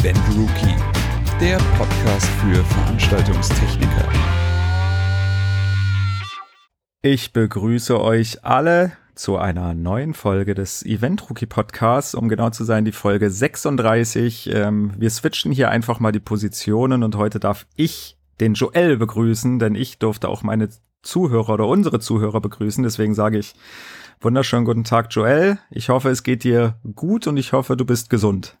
Event Rookie, der Podcast für Veranstaltungstechniker. Ich begrüße euch alle zu einer neuen Folge des Event Rookie Podcasts, um genau zu sein, die Folge 36. Ähm, wir switchen hier einfach mal die Positionen und heute darf ich den Joel begrüßen, denn ich durfte auch meine Zuhörer oder unsere Zuhörer begrüßen. Deswegen sage ich wunderschönen guten Tag, Joel. Ich hoffe, es geht dir gut und ich hoffe, du bist gesund.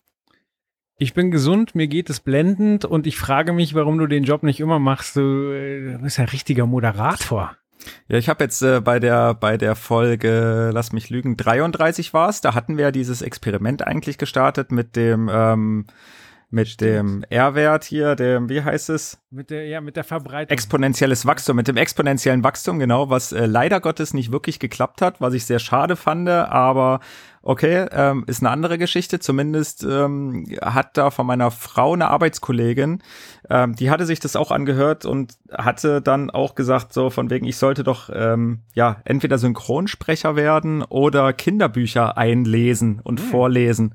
Ich bin gesund, mir geht es blendend und ich frage mich, warum du den Job nicht immer machst. Du, äh, bist ja ein richtiger Moderator. Ja, ich habe jetzt äh, bei der bei der Folge, lass mich lügen, 33 war es. Da hatten wir ja dieses Experiment eigentlich gestartet mit dem ähm, mit Stimmt. dem R-Wert hier, dem, wie heißt es? Mit der, ja, mit der Verbreitung. Exponentielles Wachstum, mit dem exponentiellen Wachstum, genau, was äh, leider Gottes nicht wirklich geklappt hat, was ich sehr schade fand, aber okay, ähm, ist eine andere Geschichte. Zumindest ähm, hat da von meiner Frau eine Arbeitskollegin, ähm, die hatte sich das auch angehört und hatte dann auch gesagt, so von wegen, ich sollte doch ähm, ja entweder Synchronsprecher werden oder Kinderbücher einlesen und hm. vorlesen.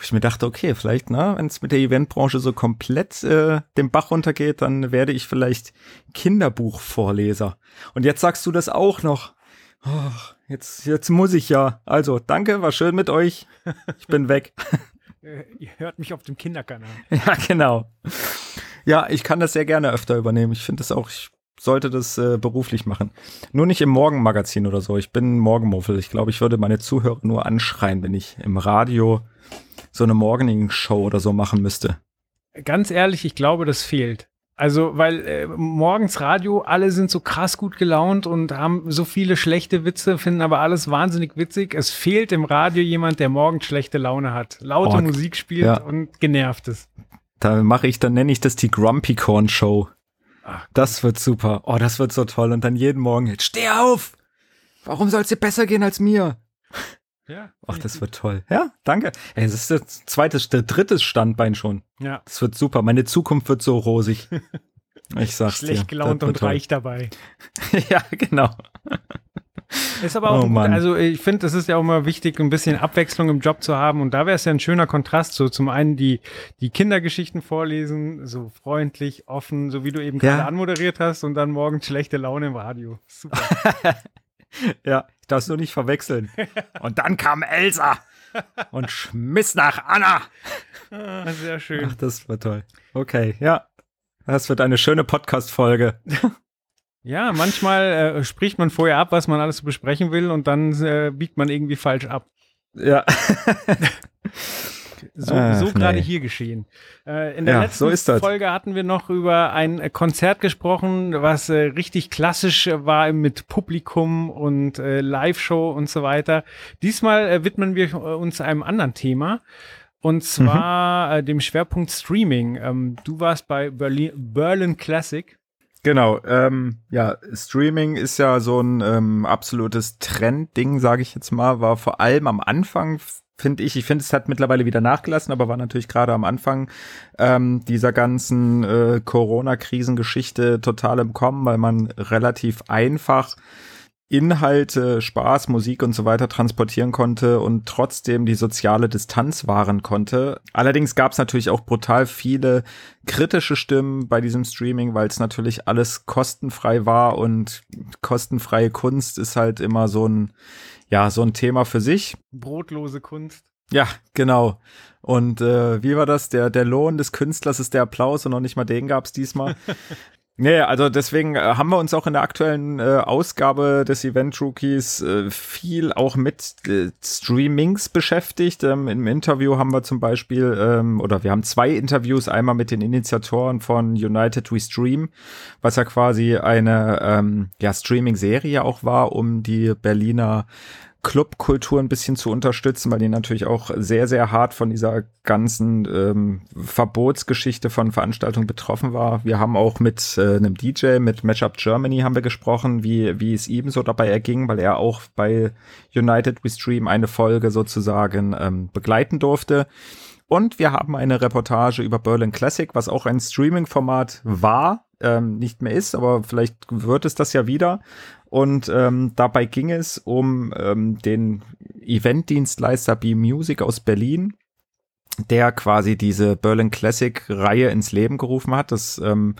Wo ich mir dachte, okay, vielleicht, ne, wenn es mit der Eventbranche so komplett äh, den Bach runtergeht, dann werde ich vielleicht Kinderbuchvorleser. Und jetzt sagst du das auch noch. Oh, jetzt, jetzt muss ich ja. Also, danke, war schön mit euch. Ich bin weg. Äh, ihr hört mich auf dem Kinderkanal. Ja, genau. Ja, ich kann das sehr gerne öfter übernehmen. Ich finde das auch, ich sollte das äh, beruflich machen. Nur nicht im Morgenmagazin oder so. Ich bin Morgenmuffel. Ich glaube, ich würde meine Zuhörer nur anschreien, wenn ich im Radio so eine Morning-Show oder so machen müsste. Ganz ehrlich, ich glaube, das fehlt. Also, weil äh, morgens Radio, alle sind so krass gut gelaunt und haben so viele schlechte Witze, finden aber alles wahnsinnig witzig. Es fehlt im Radio jemand, der morgens schlechte Laune hat, laute oh, Musik spielt ja. und genervt ist. Da mache ich, dann nenne ich das die Grumpy Corn Show. Ach, das wird super. Oh, das wird so toll. Und dann jeden Morgen, steh auf! Warum soll es dir besser gehen als mir? Ja. Ach, das wird toll. Ja, danke. Ey, das ist das zweite, der dritte Standbein schon. Ja. Das wird super. Meine Zukunft wird so rosig. Ich sag's Schlecht gelaunt und reich dabei. ja, genau. Ist aber auch, oh, gut, also ich finde, es ist ja auch immer wichtig, ein bisschen Abwechslung im Job zu haben. Und da wäre es ja ein schöner Kontrast. So zum einen die, die Kindergeschichten vorlesen, so freundlich, offen, so wie du eben ja. gerade anmoderiert hast, und dann morgens schlechte Laune im Radio. Super. ja, es nur nicht verwechseln. Und dann kam Elsa und schmiss nach Anna. Ah, sehr schön. Ach, das war toll. Okay, ja. Das wird eine schöne Podcast-Folge. Ja, manchmal äh, spricht man vorher ab, was man alles besprechen will und dann äh, biegt man irgendwie falsch ab. Ja. So, so gerade nee. hier geschehen. Äh, in der ja, letzten so Folge hatten wir noch über ein Konzert gesprochen, was äh, richtig klassisch war mit Publikum und äh, Live-Show und so weiter. Diesmal äh, widmen wir uns einem anderen Thema. Und zwar mhm. Äh, dem Schwerpunkt Streaming. Ähm, du warst bei Berlin, Berlin Classic. Genau, ähm, ja, Streaming ist ja so ein ähm, absolutes Trendding, sage ich jetzt mal, war vor allem am Anfang finde ich. Ich finde, es hat mittlerweile wieder nachgelassen, aber war natürlich gerade am Anfang ähm, dieser ganzen äh, Corona-Krisengeschichte total im Kommen, weil man relativ einfach Inhalte, Spaß, Musik und so weiter transportieren konnte und trotzdem die soziale Distanz wahren konnte. Allerdings gab es natürlich auch brutal viele kritische Stimmen bei diesem Streaming, weil es natürlich alles kostenfrei war und kostenfreie Kunst ist halt immer so ein ja, so ein Thema für sich. Brotlose Kunst. Ja, genau. Und äh, wie war das? Der, der Lohn des Künstlers ist der Applaus und noch nicht mal den gab's diesmal. Nee, also deswegen äh, haben wir uns auch in der aktuellen äh, Ausgabe des Event Rookies äh, viel auch mit äh, Streamings beschäftigt. Ähm, Im Interview haben wir zum Beispiel, ähm, oder wir haben zwei Interviews, einmal mit den Initiatoren von United We Stream, was ja quasi eine ähm, ja, Streaming-Serie auch war, um die Berliner Clubkultur ein bisschen zu unterstützen, weil die natürlich auch sehr, sehr hart von dieser ganzen ähm, Verbotsgeschichte von Veranstaltungen betroffen war. Wir haben auch mit äh, einem DJ, mit Matchup Germany haben wir gesprochen, wie, wie es ihm so dabei erging, weil er auch bei United We Stream eine Folge sozusagen ähm, begleiten durfte. Und wir haben eine Reportage über Berlin Classic, was auch ein Streaming-Format war, ähm, nicht mehr ist, aber vielleicht wird es das ja wieder. Und ähm, dabei ging es um ähm, den Eventdienstleister B-Music aus Berlin, der quasi diese Berlin Classic Reihe ins Leben gerufen hat. Das ähm,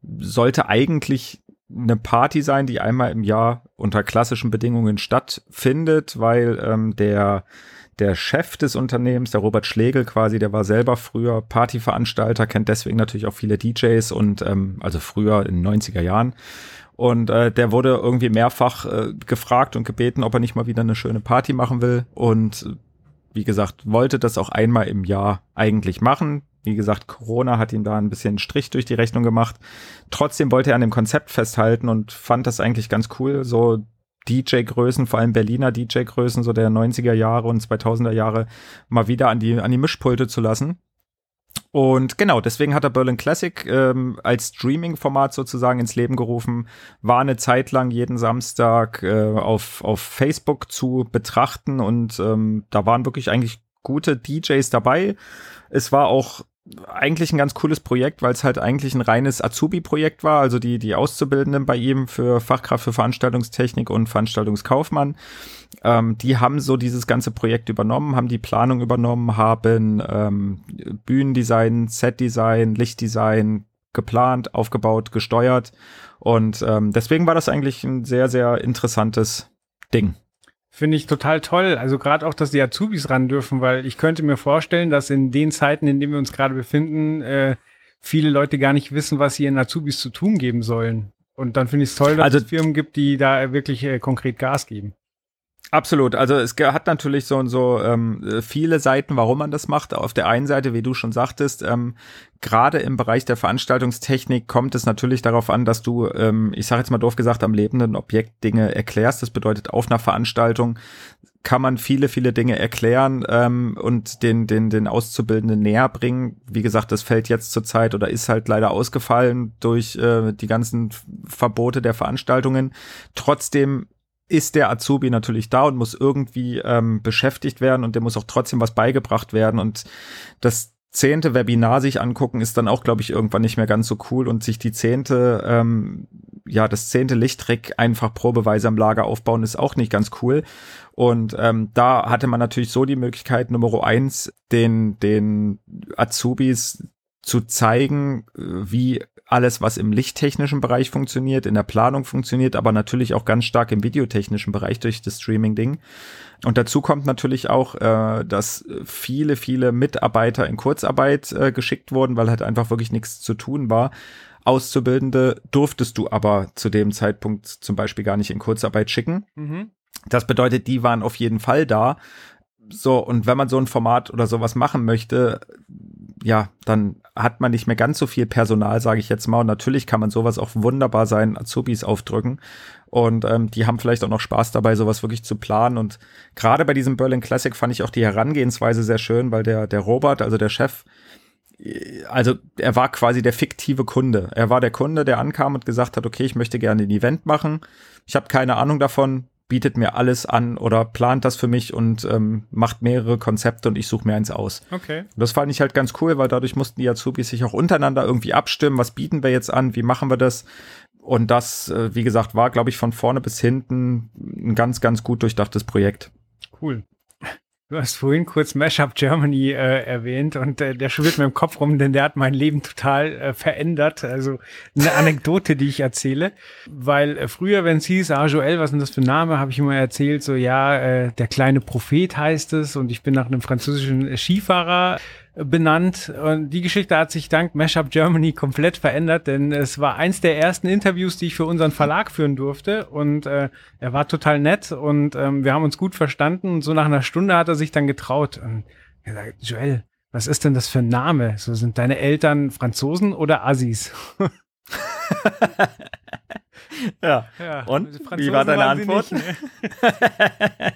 sollte eigentlich eine Party sein, die einmal im Jahr unter klassischen Bedingungen stattfindet, weil ähm, der der Chef des Unternehmens, der Robert Schlegel quasi, der war selber früher Partyveranstalter, kennt deswegen natürlich auch viele DJs und ähm, also früher in den 90er Jahren. Und äh, der wurde irgendwie mehrfach äh, gefragt und gebeten, ob er nicht mal wieder eine schöne Party machen will. Und wie gesagt, wollte das auch einmal im Jahr eigentlich machen. Wie gesagt, Corona hat ihm da ein bisschen Strich durch die Rechnung gemacht. Trotzdem wollte er an dem Konzept festhalten und fand das eigentlich ganz cool, so DJ-Größen, vor allem Berliner DJ-Größen, so der 90er Jahre und 2000er Jahre, mal wieder an die, an die Mischpulte zu lassen. Und genau, deswegen hat er Berlin Classic ähm, als Streaming-Format sozusagen ins Leben gerufen, war eine Zeit lang jeden Samstag äh, auf, auf Facebook zu betrachten und ähm, da waren wirklich eigentlich gute DJs dabei. Es war auch eigentlich ein ganz cooles Projekt, weil es halt eigentlich ein reines Azubi-Projekt war. Also die, die Auszubildenden bei ihm für Fachkraft für Veranstaltungstechnik und Veranstaltungskaufmann, ähm, die haben so dieses ganze Projekt übernommen, haben die Planung übernommen, haben ähm, Bühnendesign, Setdesign, Lichtdesign geplant, aufgebaut, gesteuert. Und ähm, deswegen war das eigentlich ein sehr, sehr interessantes Ding. Finde ich total toll. Also gerade auch, dass die Azubis ran dürfen, weil ich könnte mir vorstellen, dass in den Zeiten, in denen wir uns gerade befinden, äh, viele Leute gar nicht wissen, was sie ihren Azubis zu tun geben sollen. Und dann finde ich es toll, dass also, es Firmen gibt, die da wirklich äh, konkret Gas geben. Absolut. Also es hat natürlich so und so ähm, viele Seiten, warum man das macht. Auf der einen Seite, wie du schon sagtest, ähm, gerade im Bereich der Veranstaltungstechnik kommt es natürlich darauf an, dass du, ähm, ich sage jetzt mal doof gesagt, am lebenden Objekt Dinge erklärst. Das bedeutet, auf einer Veranstaltung kann man viele, viele Dinge erklären ähm, und den, den, den Auszubildenden näher bringen. Wie gesagt, das fällt jetzt zurzeit oder ist halt leider ausgefallen durch äh, die ganzen Verbote der Veranstaltungen. Trotzdem ist der Azubi natürlich da und muss irgendwie ähm, beschäftigt werden und der muss auch trotzdem was beigebracht werden und das zehnte Webinar sich angucken ist dann auch, glaube ich, irgendwann nicht mehr ganz so cool und sich die zehnte, ähm, ja, das zehnte Lichttrick einfach probeweise am Lager aufbauen ist auch nicht ganz cool. Und ähm, da hatte man natürlich so die Möglichkeit, Nummer eins, den, den Azubis zu zeigen, äh, wie alles, was im lichttechnischen Bereich funktioniert, in der Planung funktioniert, aber natürlich auch ganz stark im videotechnischen Bereich durch das Streaming-Ding. Und dazu kommt natürlich auch, äh, dass viele, viele Mitarbeiter in Kurzarbeit äh, geschickt wurden, weil halt einfach wirklich nichts zu tun war. Auszubildende durftest du aber zu dem Zeitpunkt zum Beispiel gar nicht in Kurzarbeit schicken. Mhm. Das bedeutet, die waren auf jeden Fall da. So, und wenn man so ein Format oder sowas machen möchte, ja, dann hat man nicht mehr ganz so viel Personal, sage ich jetzt mal. Und natürlich kann man sowas auch wunderbar seinen Azubis aufdrücken. Und ähm, die haben vielleicht auch noch Spaß dabei, sowas wirklich zu planen. Und gerade bei diesem Berlin Classic fand ich auch die Herangehensweise sehr schön, weil der, der Robert, also der Chef, also er war quasi der fiktive Kunde. Er war der Kunde, der ankam und gesagt hat, okay, ich möchte gerne ein Event machen. Ich habe keine Ahnung davon bietet mir alles an oder plant das für mich und ähm, macht mehrere Konzepte und ich suche mir eins aus. Okay. Das fand ich halt ganz cool, weil dadurch mussten die Azubis sich auch untereinander irgendwie abstimmen, was bieten wir jetzt an, wie machen wir das. Und das, äh, wie gesagt, war, glaube ich, von vorne bis hinten ein ganz, ganz gut durchdachtes Projekt. Cool. Du hast vorhin kurz Mashup Germany äh, erwähnt und äh, der schwirrt mir im Kopf rum, denn der hat mein Leben total äh, verändert. Also eine Anekdote, die ich erzähle. Weil äh, früher, wenn es hieß, ah Joel, was ist denn das für ein Name, habe ich immer erzählt, so ja, äh, der kleine Prophet heißt es und ich bin nach einem französischen Skifahrer benannt. Und die Geschichte hat sich dank Mashup Germany komplett verändert, denn es war eins der ersten Interviews, die ich für unseren Verlag führen durfte. Und äh, er war total nett und ähm, wir haben uns gut verstanden. Und so nach einer Stunde hat er sich dann getraut und gesagt, Joel, was ist denn das für ein Name? So sind deine Eltern Franzosen oder Assis? ja. ja. Und wie war deine Antwort? Nicht, ne?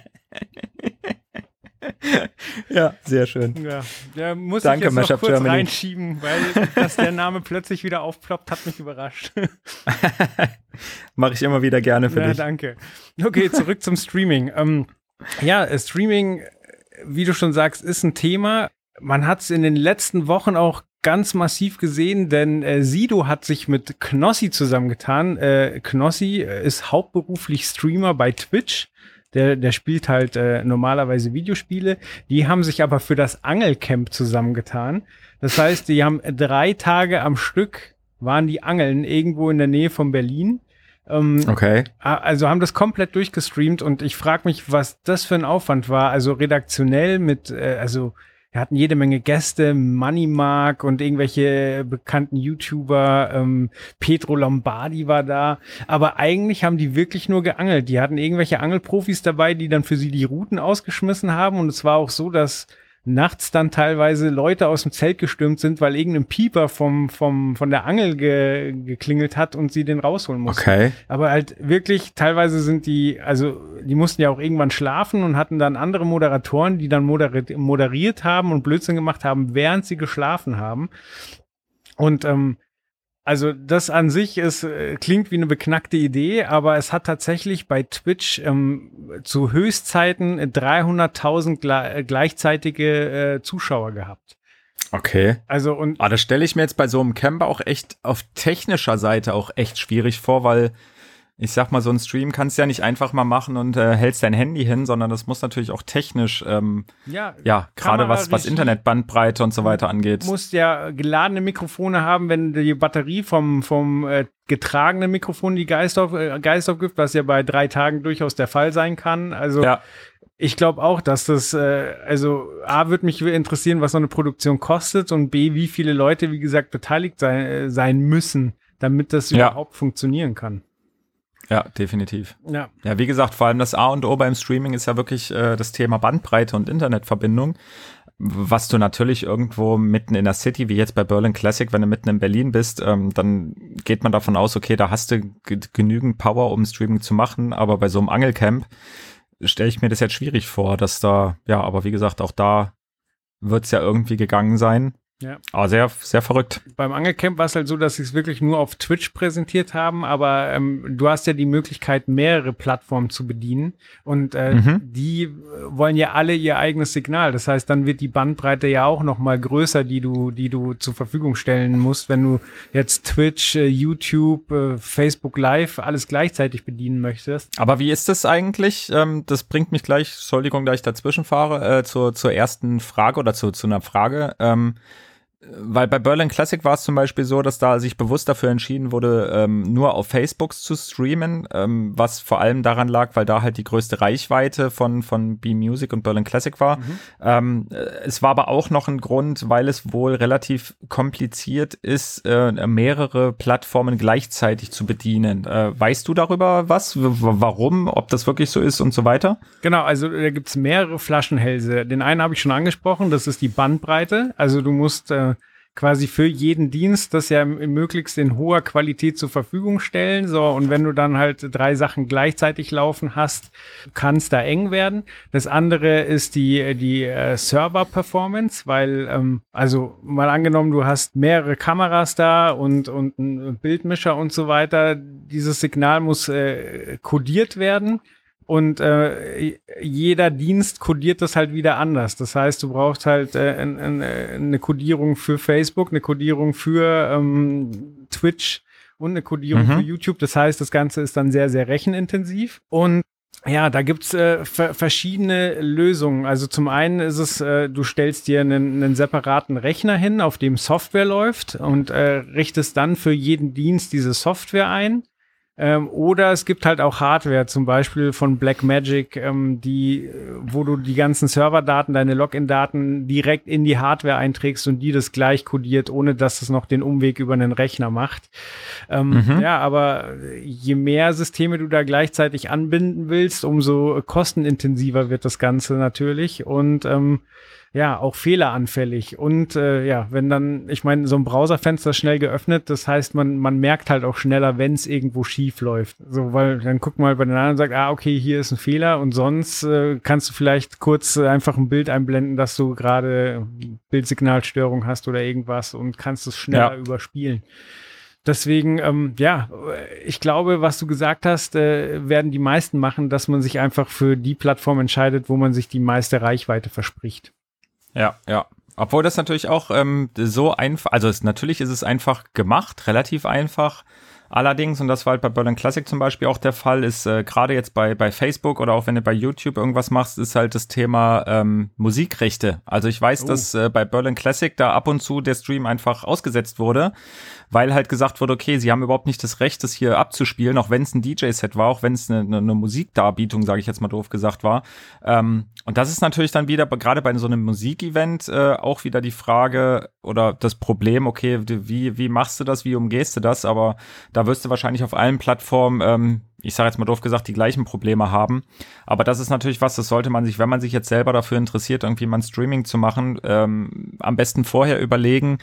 ja, sehr schön. Ja, der muss Danke, ich jetzt noch kurz Germany. reinschieben, weil dass der Name plötzlich wieder aufploppt, hat mich überrascht. Mache ich immer wieder gerne für ja, dich. Danke. Okay, zurück zum Streaming. Ähm, ja, äh, Streaming, wie du schon sagst, ist ein Thema. Man hat es in den letzten Wochen auch ganz massiv gesehen, denn äh, Sido hat sich mit Knossi zusammengetan. Äh, Knossi äh, ist hauptberuflich Streamer bei Twitch der, der spielt halt äh, normalerweise Videospiele. Die haben sich aber für das Angelcamp zusammengetan. Das heißt, die haben drei Tage am Stück waren die Angeln irgendwo in der Nähe von Berlin. Ähm, okay. Also haben das komplett durchgestreamt und ich frage mich, was das für ein Aufwand war. Also redaktionell mit, äh, also wir hatten jede Menge Gäste, Money Mark und irgendwelche bekannten YouTuber, ähm, Petro Lombardi war da. Aber eigentlich haben die wirklich nur geangelt. Die hatten irgendwelche Angelprofis dabei, die dann für sie die Routen ausgeschmissen haben. Und es war auch so, dass nachts dann teilweise Leute aus dem Zelt gestürmt sind, weil irgendein Pieper vom, vom, von der Angel ge, geklingelt hat und sie den rausholen mussten. Okay. Aber halt wirklich, teilweise sind die, also die mussten ja auch irgendwann schlafen und hatten dann andere Moderatoren, die dann moderiert, moderiert haben und Blödsinn gemacht haben, während sie geschlafen haben. Und ähm, also das an sich ist, äh, klingt wie eine beknackte Idee, aber es hat tatsächlich bei Twitch ähm, zu Höchstzeiten 300.000 gle gleichzeitige äh, Zuschauer gehabt. Okay. Also und ah, das stelle ich mir jetzt bei so einem Camper auch echt auf technischer Seite auch echt schwierig vor, weil ich sag mal, so ein Stream kannst du ja nicht einfach mal machen und äh, hältst dein Handy hin, sondern das muss natürlich auch technisch, ähm, ja, ja gerade was, was Internetbandbreite und so weiter angeht. Du musst ja geladene Mikrofone haben, wenn die Batterie vom, vom äh, getragenen Mikrofon die Geist, auf, äh, Geist aufgibt, was ja bei drei Tagen durchaus der Fall sein kann. Also ja. ich glaube auch, dass das, äh, also A, würde mich interessieren, was so eine Produktion kostet und B, wie viele Leute, wie gesagt, beteiligt sein, äh, sein müssen, damit das ja. überhaupt funktionieren kann. Ja, definitiv. Ja. Ja, wie gesagt, vor allem das A und O beim Streaming ist ja wirklich äh, das Thema Bandbreite und Internetverbindung. Was du natürlich irgendwo mitten in der City, wie jetzt bei Berlin Classic, wenn du mitten in Berlin bist, ähm, dann geht man davon aus, okay, da hast du genügend Power, um Streaming zu machen, aber bei so einem Angelcamp stelle ich mir das jetzt schwierig vor, dass da, ja, aber wie gesagt, auch da wird es ja irgendwie gegangen sein. Ja. Aber sehr, sehr verrückt. Beim Angelcamp war es halt so, dass sie es wirklich nur auf Twitch präsentiert haben, aber ähm, du hast ja die Möglichkeit, mehrere Plattformen zu bedienen und äh, mhm. die wollen ja alle ihr eigenes Signal. Das heißt, dann wird die Bandbreite ja auch noch mal größer, die du, die du zur Verfügung stellen musst, wenn du jetzt Twitch, äh, YouTube, äh, Facebook Live alles gleichzeitig bedienen möchtest. Aber wie ist das eigentlich? Ähm, das bringt mich gleich, Entschuldigung, da ich dazwischen fahre, äh, zur, zur ersten Frage oder zu, zu einer Frage. Ähm, weil bei Berlin Classic war es zum Beispiel so, dass da sich bewusst dafür entschieden wurde, ähm, nur auf Facebook zu streamen, ähm, was vor allem daran lag, weil da halt die größte Reichweite von, von B-Music und Berlin Classic war. Mhm. Ähm, äh, es war aber auch noch ein Grund, weil es wohl relativ kompliziert ist, äh, mehrere Plattformen gleichzeitig zu bedienen. Äh, weißt du darüber was? W warum? Ob das wirklich so ist und so weiter? Genau, also da gibt's mehrere Flaschenhälse. Den einen habe ich schon angesprochen, das ist die Bandbreite. Also du musst äh, quasi für jeden Dienst das ja möglichst in hoher Qualität zur Verfügung stellen. So, und wenn du dann halt drei Sachen gleichzeitig laufen hast, kann es da eng werden. Das andere ist die, die äh, Server-Performance, weil, ähm, also mal angenommen, du hast mehrere Kameras da und, und ein Bildmischer und so weiter. Dieses Signal muss äh, kodiert werden und äh, jeder Dienst kodiert das halt wieder anders. Das heißt, du brauchst halt äh, ein, ein, eine Kodierung für Facebook, eine Kodierung für ähm, Twitch und eine Kodierung mhm. für YouTube. Das heißt, das Ganze ist dann sehr, sehr rechenintensiv. Und ja, da gibt's äh, verschiedene Lösungen. Also zum einen ist es, äh, du stellst dir einen, einen separaten Rechner hin, auf dem Software läuft und äh, richtest dann für jeden Dienst diese Software ein. Ähm, oder es gibt halt auch Hardware, zum Beispiel von Blackmagic, ähm, die, wo du die ganzen Serverdaten, deine Login-Daten direkt in die Hardware einträgst und die das gleich kodiert, ohne dass es noch den Umweg über einen Rechner macht. Ähm, mhm. Ja, aber je mehr Systeme du da gleichzeitig anbinden willst, umso kostenintensiver wird das Ganze natürlich. Und ähm, ja, auch fehleranfällig. Und äh, ja, wenn dann, ich meine, so ein Browserfenster schnell geöffnet, das heißt, man, man merkt halt auch schneller, wenn es irgendwo schief läuft. So, weil dann guckt mal bei den anderen und sagt, ah, okay, hier ist ein Fehler und sonst äh, kannst du vielleicht kurz äh, einfach ein Bild einblenden, dass du gerade Bildsignalstörung hast oder irgendwas und kannst es schneller ja. überspielen. Deswegen, ähm, ja, ich glaube, was du gesagt hast, äh, werden die meisten machen, dass man sich einfach für die Plattform entscheidet, wo man sich die meiste Reichweite verspricht. Ja, ja. Obwohl das natürlich auch ähm, so einfach, also es, natürlich ist es einfach gemacht, relativ einfach. Allerdings, und das war halt bei Berlin Classic zum Beispiel auch der Fall, ist äh, gerade jetzt bei, bei Facebook oder auch wenn du bei YouTube irgendwas machst, ist halt das Thema ähm, Musikrechte. Also ich weiß, oh. dass äh, bei Berlin Classic da ab und zu der Stream einfach ausgesetzt wurde, weil halt gesagt wurde, okay, sie haben überhaupt nicht das Recht, das hier abzuspielen, auch wenn es ein DJ-Set war, auch wenn es eine, eine, eine Musikdarbietung, sage ich jetzt mal doof gesagt, war. Ähm, und das ist natürlich dann wieder, gerade bei so einem Musikevent, äh, auch wieder die Frage oder das Problem, okay, wie, wie machst du das, wie umgehst du das? Aber da wirst du wahrscheinlich auf allen Plattformen ähm, ich sage jetzt mal doof gesagt, die gleichen Probleme haben. Aber das ist natürlich was, das sollte man sich, wenn man sich jetzt selber dafür interessiert, irgendwie mal ein Streaming zu machen, ähm, am besten vorher überlegen,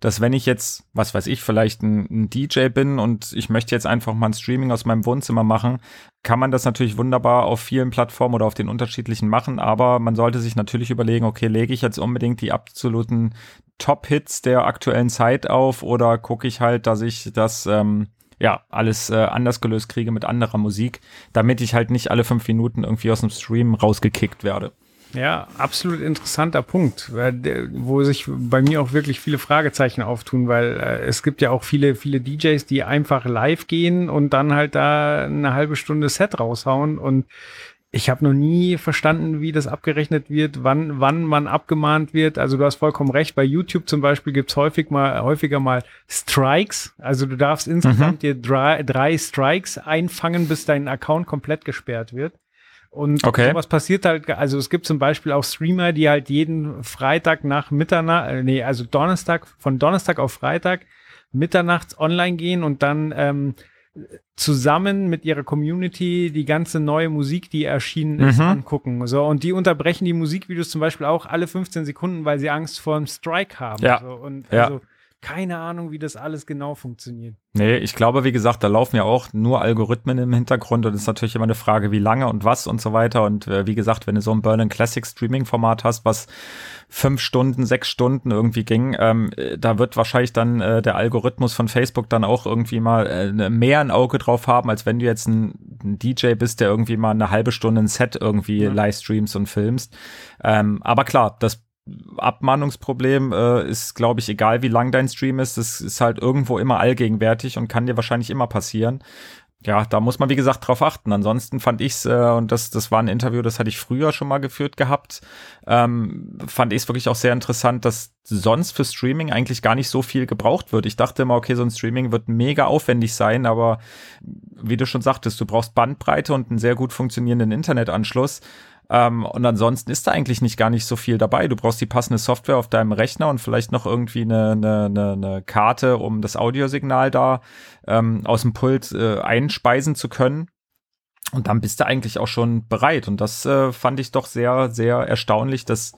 dass wenn ich jetzt, was weiß ich, vielleicht ein, ein, DJ bin und ich möchte jetzt einfach mal ein Streaming aus meinem Wohnzimmer machen, kann man das natürlich wunderbar auf vielen Plattformen oder auf den unterschiedlichen machen, aber man sollte sich natürlich überlegen, okay, lege ich jetzt unbedingt die absoluten Top-Hits der aktuellen Zeit auf oder gucke ich halt, dass ich das ähm, ja, alles äh, anders gelöst kriege mit anderer Musik, damit ich halt nicht alle fünf Minuten irgendwie aus dem Stream rausgekickt werde. Ja, absolut interessanter Punkt, wo sich bei mir auch wirklich viele Fragezeichen auftun, weil äh, es gibt ja auch viele, viele DJs, die einfach live gehen und dann halt da eine halbe Stunde Set raushauen und ich habe noch nie verstanden, wie das abgerechnet wird, wann, wann man abgemahnt wird. Also du hast vollkommen recht. Bei YouTube zum Beispiel gibt's häufig mal, häufiger mal Strikes. Also du darfst insgesamt mhm. dir drei, drei Strikes einfangen, bis dein Account komplett gesperrt wird. Und okay. sowas passiert halt, also es gibt zum Beispiel auch Streamer, die halt jeden Freitag nach Mitternacht, äh, nee, also Donnerstag, von Donnerstag auf Freitag mitternachts online gehen und dann ähm, zusammen mit ihrer Community die ganze neue Musik, die erschienen ist, mhm. angucken. So, und die unterbrechen die Musikvideos zum Beispiel auch alle 15 Sekunden, weil sie Angst vor einem Strike haben. Ja. So, und ja. also keine Ahnung, wie das alles genau funktioniert. Nee, ich glaube, wie gesagt, da laufen ja auch nur Algorithmen im Hintergrund und es ist natürlich immer eine Frage, wie lange und was und so weiter. Und äh, wie gesagt, wenn du so ein Berlin Classic Streaming Format hast, was fünf Stunden, sechs Stunden irgendwie ging, ähm, äh, da wird wahrscheinlich dann äh, der Algorithmus von Facebook dann auch irgendwie mal äh, mehr ein Auge drauf haben, als wenn du jetzt ein, ein DJ bist, der irgendwie mal eine halbe Stunde ein Set irgendwie ja. live streamst und filmst. Ähm, aber klar, das Abmahnungsproblem äh, ist, glaube ich, egal wie lang dein Stream ist, das ist halt irgendwo immer allgegenwärtig und kann dir wahrscheinlich immer passieren. Ja, da muss man, wie gesagt, drauf achten. Ansonsten fand ich's, äh, und das, das war ein Interview, das hatte ich früher schon mal geführt gehabt, ähm, fand ich es wirklich auch sehr interessant, dass sonst für Streaming eigentlich gar nicht so viel gebraucht wird. Ich dachte immer, okay, so ein Streaming wird mega aufwendig sein, aber wie du schon sagtest, du brauchst Bandbreite und einen sehr gut funktionierenden Internetanschluss. Ähm, und ansonsten ist da eigentlich nicht gar nicht so viel dabei. Du brauchst die passende Software auf deinem Rechner und vielleicht noch irgendwie eine, eine, eine, eine Karte, um das Audiosignal da ähm, aus dem Pult äh, einspeisen zu können. Und dann bist du eigentlich auch schon bereit. Und das äh, fand ich doch sehr, sehr erstaunlich, dass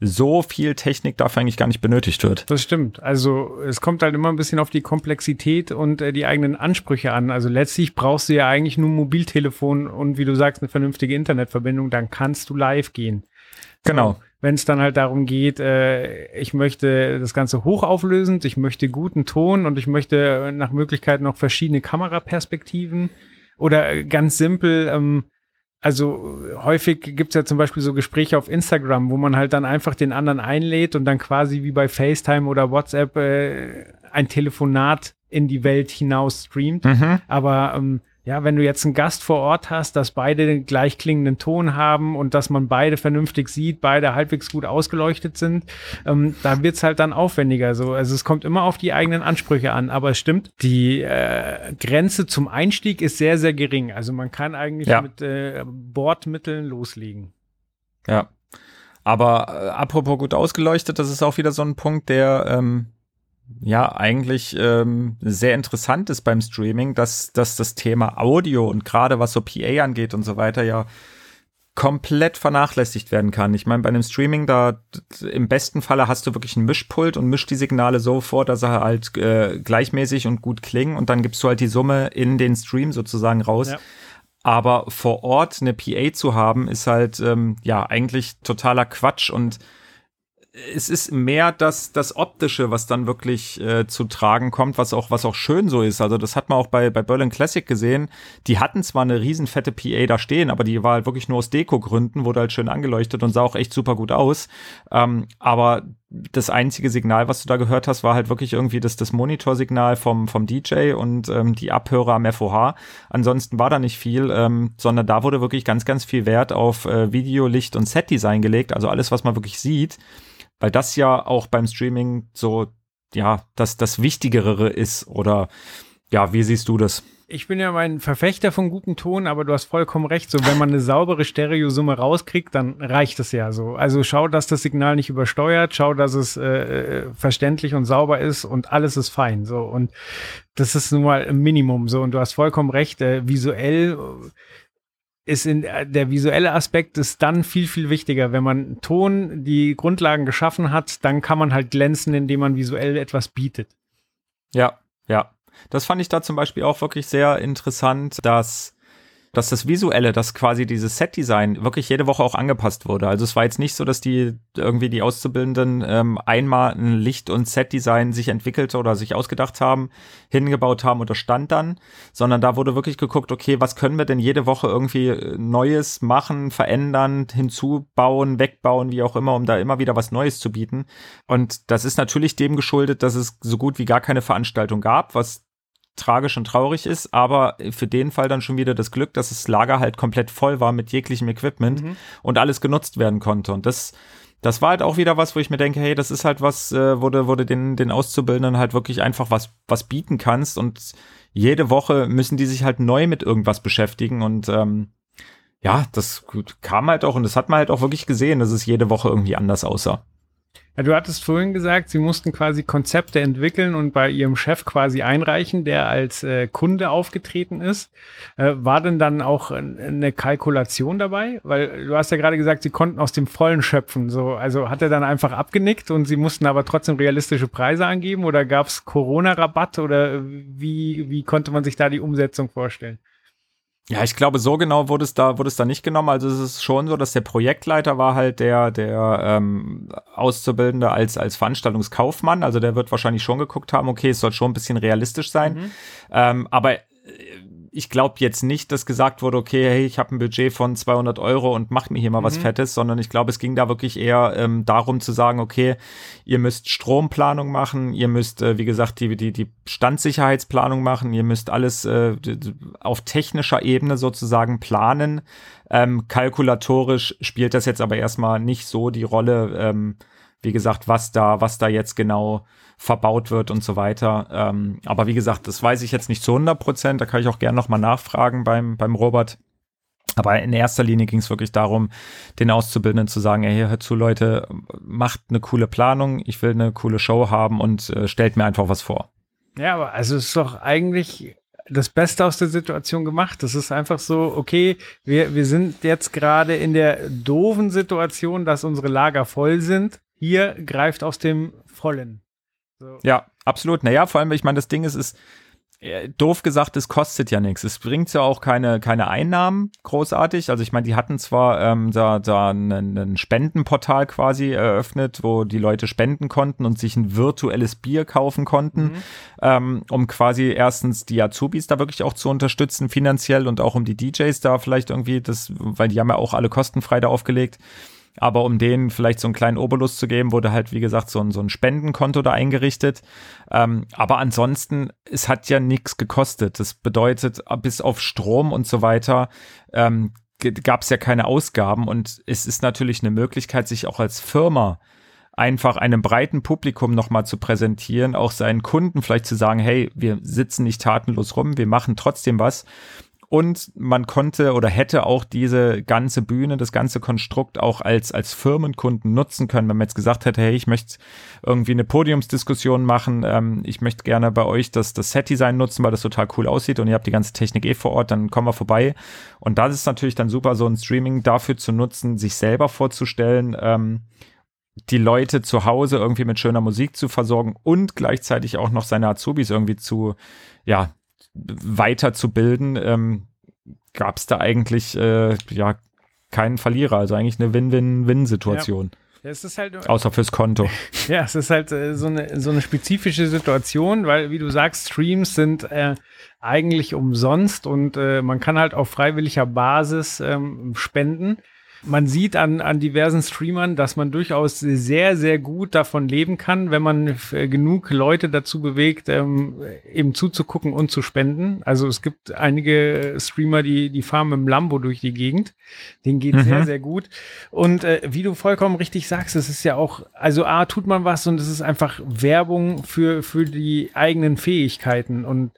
so viel Technik dafür eigentlich gar nicht benötigt wird. Das stimmt. Also es kommt halt immer ein bisschen auf die Komplexität und äh, die eigenen Ansprüche an. Also letztlich brauchst du ja eigentlich nur ein Mobiltelefon und wie du sagst, eine vernünftige Internetverbindung, dann kannst du live gehen. Genau. So, Wenn es dann halt darum geht, äh, ich möchte das Ganze hochauflösend, ich möchte guten Ton und ich möchte nach Möglichkeit noch verschiedene Kameraperspektiven oder ganz simpel, ähm, also häufig gibt's ja zum Beispiel so Gespräche auf Instagram, wo man halt dann einfach den anderen einlädt und dann quasi wie bei FaceTime oder WhatsApp äh, ein Telefonat in die Welt hinaus streamt. Mhm. Aber ähm, ja, wenn du jetzt einen Gast vor Ort hast, dass beide den gleich klingenden Ton haben und dass man beide vernünftig sieht, beide halbwegs gut ausgeleuchtet sind, ähm, da wird's halt dann aufwendiger. So, also es kommt immer auf die eigenen Ansprüche an. Aber es stimmt, die äh, Grenze zum Einstieg ist sehr, sehr gering. Also man kann eigentlich ja. mit äh, Bordmitteln loslegen. Ja. Aber äh, apropos gut ausgeleuchtet, das ist auch wieder so ein Punkt, der ähm, ja eigentlich ähm, sehr interessant ist beim Streaming, dass, dass das Thema Audio und gerade was so PA angeht und so weiter ja komplett vernachlässigt werden kann. Ich meine, bei einem Streaming, da im besten Falle hast du wirklich ein Mischpult und mischt die Signale so vor, dass er halt äh, gleichmäßig und gut klingen und dann gibst du halt die Summe in den Stream sozusagen raus. Ja. Aber vor Ort eine PA zu haben, ist halt ähm, ja eigentlich totaler Quatsch und es ist mehr das, das Optische, was dann wirklich äh, zu tragen kommt, was auch, was auch schön so ist. Also das hat man auch bei, bei Berlin Classic gesehen. Die hatten zwar eine riesen fette PA da stehen, aber die war halt wirklich nur aus Deko-Gründen, wurde halt schön angeleuchtet und sah auch echt super gut aus. Ähm, aber das einzige Signal, was du da gehört hast, war halt wirklich irgendwie das, das Monitorsignal vom, vom DJ und ähm, die Abhörer am FOH. Ansonsten war da nicht viel, ähm, sondern da wurde wirklich ganz, ganz viel Wert auf äh, Video, Licht und Setdesign gelegt. Also alles, was man wirklich sieht weil das ja auch beim Streaming so, ja, das, das Wichtigere ist oder ja, wie siehst du das? Ich bin ja mein Verfechter von gutem Ton, aber du hast vollkommen recht. So, wenn man eine saubere Stereosumme rauskriegt, dann reicht es ja so. Also schau, dass das Signal nicht übersteuert, schau, dass es äh, äh verständlich und sauber ist und alles ist fein. So und das ist nun mal ein Minimum. So und du hast vollkommen recht. Äh, visuell ist in äh, der visuelle Aspekt ist dann viel viel wichtiger, wenn man Ton die Grundlagen geschaffen hat, dann kann man halt glänzen, indem man visuell etwas bietet. Ja, ja. Das fand ich da zum Beispiel auch wirklich sehr interessant, dass dass das Visuelle, dass quasi dieses Set-Design wirklich jede Woche auch angepasst wurde. Also es war jetzt nicht so, dass die irgendwie die Auszubildenden ähm, einmal ein Licht- und Set-Design sich entwickelte oder sich ausgedacht haben, hingebaut haben das stand dann, sondern da wurde wirklich geguckt, okay, was können wir denn jede Woche irgendwie äh, Neues machen, verändern, hinzubauen, wegbauen, wie auch immer, um da immer wieder was Neues zu bieten. Und das ist natürlich dem geschuldet, dass es so gut wie gar keine Veranstaltung gab, was tragisch und traurig ist, aber für den Fall dann schon wieder das Glück, dass das Lager halt komplett voll war mit jeglichem Equipment mhm. und alles genutzt werden konnte. Und das, das war halt auch wieder was, wo ich mir denke, hey, das ist halt was, äh, wo du, wo du den, den Auszubildenden halt wirklich einfach was, was bieten kannst und jede Woche müssen die sich halt neu mit irgendwas beschäftigen und ähm, ja, das kam halt auch und das hat man halt auch wirklich gesehen, dass es jede Woche irgendwie anders aussah. Ja, du hattest vorhin gesagt, sie mussten quasi Konzepte entwickeln und bei ihrem Chef quasi einreichen, der als äh, Kunde aufgetreten ist. Äh, war denn dann auch eine Kalkulation dabei? Weil du hast ja gerade gesagt, sie konnten aus dem Vollen schöpfen. So, also hat er dann einfach abgenickt und sie mussten aber trotzdem realistische Preise angeben oder gab es Corona-Rabatt oder wie, wie konnte man sich da die Umsetzung vorstellen? Ja, ich glaube, so genau wurde es da, wurde es da nicht genommen. Also es ist schon so, dass der Projektleiter war halt der, der ähm, Auszubildende als, als Veranstaltungskaufmann. Also der wird wahrscheinlich schon geguckt haben, okay, es soll schon ein bisschen realistisch sein. Mhm. Ähm, aber ich glaube jetzt nicht, dass gesagt wurde, okay, hey, ich habe ein Budget von 200 Euro und mach mir hier mal mhm. was Fettes, sondern ich glaube, es ging da wirklich eher ähm, darum zu sagen, okay, ihr müsst Stromplanung machen, ihr müsst, äh, wie gesagt, die, die, die Standsicherheitsplanung machen, ihr müsst alles äh, auf technischer Ebene sozusagen planen. Ähm, kalkulatorisch spielt das jetzt aber erstmal nicht so die Rolle, ähm, wie gesagt, was da, was da jetzt genau verbaut wird und so weiter. Ähm, aber wie gesagt, das weiß ich jetzt nicht zu 100 Prozent. Da kann ich auch gerne nochmal nachfragen beim, beim Robert. Aber in erster Linie ging es wirklich darum, den Auszubildenden zu sagen, ey, hört zu, Leute, macht eine coole Planung, ich will eine coole Show haben und äh, stellt mir einfach was vor. Ja, aber also es ist doch eigentlich das Beste aus der Situation gemacht. Das ist einfach so, okay, wir, wir sind jetzt gerade in der doofen Situation, dass unsere Lager voll sind. Hier greift aus dem Vollen. So. Ja, absolut. Naja, vor allem, ich meine, das Ding ist, ist äh, doof gesagt, es kostet ja nichts. Es bringt ja auch keine, keine Einnahmen großartig. Also ich meine, die hatten zwar ähm, da, da ein, ein Spendenportal quasi eröffnet, wo die Leute spenden konnten und sich ein virtuelles Bier kaufen konnten, mhm. ähm, um quasi erstens die Azubis da wirklich auch zu unterstützen finanziell und auch um die DJs da vielleicht irgendwie das, weil die haben ja auch alle kostenfrei da aufgelegt. Aber um denen vielleicht so einen kleinen Obolus zu geben, wurde halt, wie gesagt, so ein, so ein Spendenkonto da eingerichtet. Ähm, aber ansonsten, es hat ja nichts gekostet. Das bedeutet, bis auf Strom und so weiter, ähm, gab es ja keine Ausgaben. Und es ist natürlich eine Möglichkeit, sich auch als Firma einfach einem breiten Publikum nochmal zu präsentieren, auch seinen Kunden vielleicht zu sagen, hey, wir sitzen nicht tatenlos rum, wir machen trotzdem was. Und man konnte oder hätte auch diese ganze Bühne, das ganze Konstrukt auch als, als Firmenkunden nutzen können, wenn man jetzt gesagt hätte, hey, ich möchte irgendwie eine Podiumsdiskussion machen, ähm, ich möchte gerne bei euch das, das Set-Design nutzen, weil das total cool aussieht und ihr habt die ganze Technik eh vor Ort, dann kommen wir vorbei. Und das ist natürlich dann super, so ein Streaming dafür zu nutzen, sich selber vorzustellen, ähm, die Leute zu Hause irgendwie mit schöner Musik zu versorgen und gleichzeitig auch noch seine Azubis irgendwie zu, ja, weiterzubilden, ähm, gab es da eigentlich äh, ja keinen Verlierer, also eigentlich eine Win-Win-Win-Situation. Es ist halt, Außer fürs Konto. Ja, es ist halt äh, so, eine, so eine spezifische Situation, weil, wie du sagst, Streams sind äh, eigentlich umsonst und äh, man kann halt auf freiwilliger Basis ähm, spenden man sieht an, an diversen Streamern, dass man durchaus sehr, sehr gut davon leben kann, wenn man genug Leute dazu bewegt, ähm, eben zuzugucken und zu spenden. Also es gibt einige Streamer, die, die fahren mit dem Lambo durch die Gegend. Den geht mhm. sehr, sehr gut. Und äh, wie du vollkommen richtig sagst, es ist ja auch, also A, tut man was und es ist einfach Werbung für, für die eigenen Fähigkeiten. Und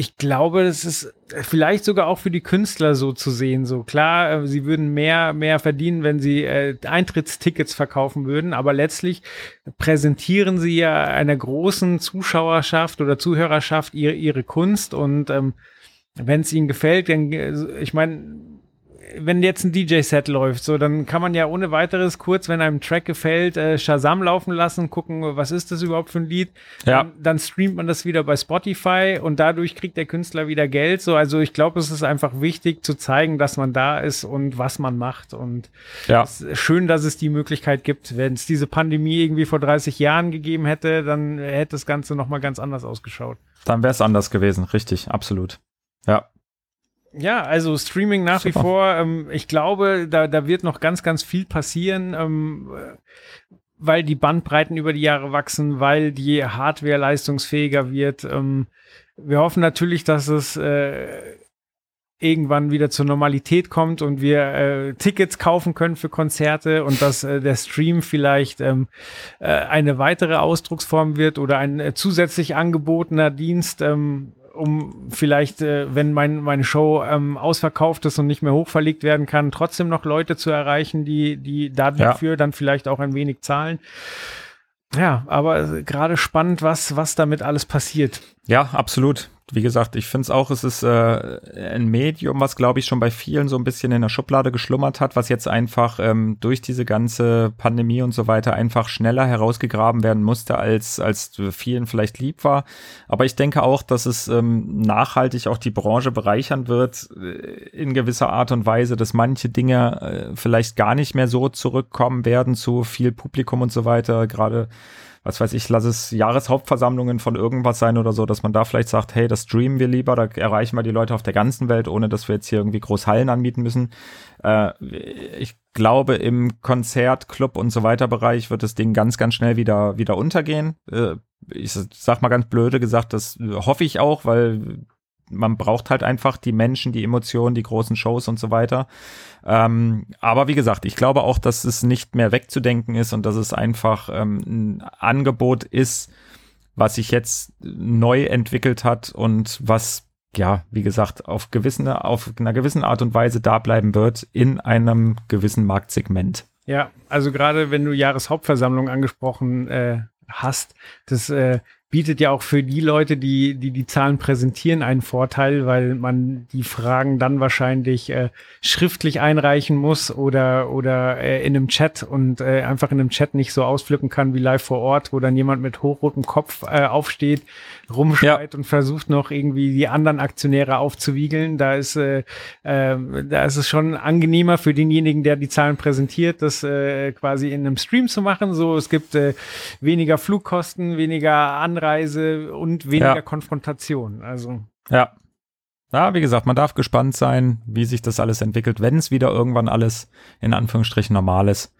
ich glaube, es ist vielleicht sogar auch für die Künstler so zu sehen. So klar, äh, sie würden mehr, mehr verdienen, wenn sie äh, Eintrittstickets verkaufen würden, aber letztlich präsentieren sie ja einer großen Zuschauerschaft oder Zuhörerschaft ihre, ihre Kunst und ähm, wenn es ihnen gefällt, dann, äh, ich meine, wenn jetzt ein DJ-Set läuft, so, dann kann man ja ohne weiteres kurz, wenn einem Track gefällt, äh, Shazam laufen lassen, gucken, was ist das überhaupt für ein Lied. Ja. Dann, dann, streamt man das wieder bei Spotify und dadurch kriegt der Künstler wieder Geld. So, also ich glaube, es ist einfach wichtig zu zeigen, dass man da ist und was man macht. Und ja. schön, dass es die Möglichkeit gibt. Wenn es diese Pandemie irgendwie vor 30 Jahren gegeben hätte, dann hätte das Ganze nochmal ganz anders ausgeschaut. Dann wäre es anders gewesen, richtig, absolut. Ja. Ja, also Streaming nach Super. wie vor. Ähm, ich glaube, da, da wird noch ganz, ganz viel passieren, ähm, weil die Bandbreiten über die Jahre wachsen, weil die Hardware leistungsfähiger wird. Ähm, wir hoffen natürlich, dass es äh, irgendwann wieder zur Normalität kommt und wir äh, Tickets kaufen können für Konzerte und dass äh, der Stream vielleicht ähm, äh, eine weitere Ausdrucksform wird oder ein äh, zusätzlich angebotener Dienst. Ähm, um vielleicht, äh, wenn mein, meine Show ähm, ausverkauft ist und nicht mehr hochverlegt werden kann, trotzdem noch Leute zu erreichen, die, die dafür ja. dann vielleicht auch ein wenig zahlen. Ja, aber gerade spannend, was, was damit alles passiert. Ja, absolut wie gesagt, ich finde es auch, es ist äh, ein Medium, was, glaube ich, schon bei vielen so ein bisschen in der Schublade geschlummert hat, was jetzt einfach ähm, durch diese ganze Pandemie und so weiter einfach schneller herausgegraben werden musste, als, als vielen vielleicht lieb war. Aber ich denke auch, dass es ähm, nachhaltig auch die Branche bereichern wird, äh, in gewisser Art und Weise, dass manche Dinge äh, vielleicht gar nicht mehr so zurückkommen werden zu viel Publikum und so weiter. Gerade was weiß ich, lass es Jahreshauptversammlungen von irgendwas sein oder so, dass man da vielleicht sagt, hey, das streamen wir lieber, da erreichen wir die Leute auf der ganzen Welt, ohne dass wir jetzt hier irgendwie groß Hallen anmieten müssen. Äh, ich glaube, im Konzert, Club und so weiter Bereich wird das Ding ganz, ganz schnell wieder, wieder untergehen. Äh, ich sag mal ganz blöde gesagt, das hoffe ich auch, weil man braucht halt einfach die Menschen, die Emotionen, die großen Shows und so weiter. Ähm, aber wie gesagt, ich glaube auch, dass es nicht mehr wegzudenken ist und dass es einfach ähm, ein Angebot ist, was sich jetzt neu entwickelt hat und was ja, wie gesagt, auf gewisse, auf einer gewissen Art und Weise da bleiben wird in einem gewissen Marktsegment. Ja, also gerade wenn du Jahreshauptversammlung angesprochen äh, hast, das äh, bietet ja auch für die Leute, die, die die Zahlen präsentieren, einen Vorteil, weil man die Fragen dann wahrscheinlich äh, schriftlich einreichen muss oder, oder äh, in einem Chat und äh, einfach in einem Chat nicht so ausflippen kann wie live vor Ort, wo dann jemand mit hochrotem Kopf äh, aufsteht, rumschreit ja. und versucht noch irgendwie die anderen Aktionäre aufzuwiegeln. Da ist, äh, äh, da ist es schon angenehmer für denjenigen, der die Zahlen präsentiert, das äh, quasi in einem Stream zu machen. So, es gibt äh, weniger Flugkosten, weniger Anreise und weniger ja. Konfrontation. Also. Ja. Ja, wie gesagt, man darf gespannt sein, wie sich das alles entwickelt, wenn es wieder irgendwann alles in Anführungsstrichen normal ist.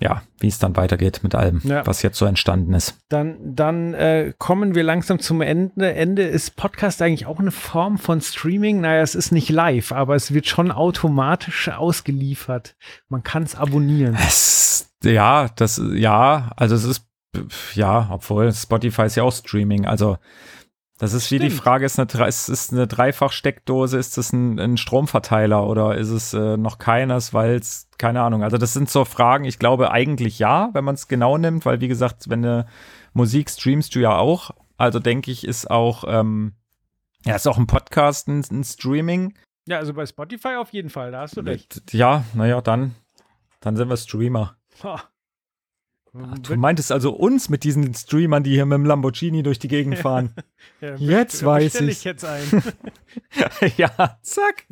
Ja, wie es dann weitergeht mit allem, ja. was jetzt so entstanden ist. Dann, dann äh, kommen wir langsam zum Ende. Ende ist Podcast eigentlich auch eine Form von Streaming. Naja, es ist nicht live, aber es wird schon automatisch ausgeliefert. Man kann es abonnieren. Es, ja, das, ja, also es ist ja, obwohl Spotify ist ja auch Streaming. Also das ist wie die Frage, ist eine, ist, ist eine Dreifach-Steckdose, ist das ein, ein, Stromverteiler oder ist es äh, noch keines, weil es, keine Ahnung. Also das sind so Fragen, ich glaube eigentlich ja, wenn man es genau nimmt, weil wie gesagt, wenn eine Musik streamst du ja auch. Also denke ich, ist auch, ähm, ja, ist auch ein Podcast ein, ein Streaming. Ja, also bei Spotify auf jeden Fall, da hast du recht. Ja, naja, dann, dann sind wir Streamer. Ha. Ach, du meintest also uns mit diesen Streamern, die hier mit dem Lamborghini durch die Gegend fahren. ja, jetzt weiß ich. jetzt ein. ja, zack.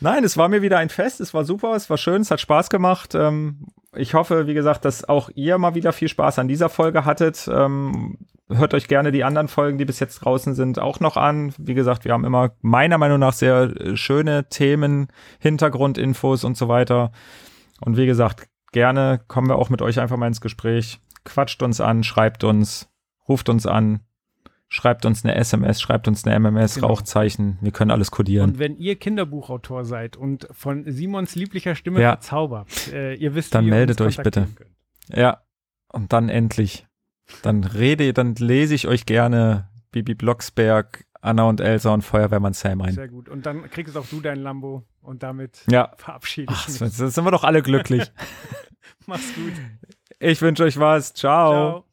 Nein, es war mir wieder ein Fest. Es war super, es war schön, es hat Spaß gemacht. Ähm, ich hoffe, wie gesagt, dass auch ihr mal wieder viel Spaß an dieser Folge hattet. Ähm, hört euch gerne die anderen Folgen, die bis jetzt draußen sind, auch noch an. Wie gesagt, wir haben immer meiner Meinung nach sehr äh, schöne Themen, Hintergrundinfos und so weiter. Und wie gesagt, gerne kommen wir auch mit euch einfach mal ins Gespräch. Quatscht uns an, schreibt uns, ruft uns an, schreibt uns eine SMS, schreibt uns eine MMS, genau. Rauchzeichen. Wir können alles kodieren. Und wenn ihr Kinderbuchautor seid und von Simons lieblicher Stimme ja. verzaubert, äh, ihr wisst, dann meldet euch bitte. Könnt. Ja, und dann endlich. Dann rede, dann lese ich euch gerne Bibi Blocksberg, Anna und Elsa und Feuerwehrmann Sam ein. Sehr gut. Und dann kriegst auch du dein Lambo und damit ja. verabschiede ich mich. Ach, sind wir doch alle glücklich. Mach's gut. Ich wünsche euch was. Ciao. Ciao.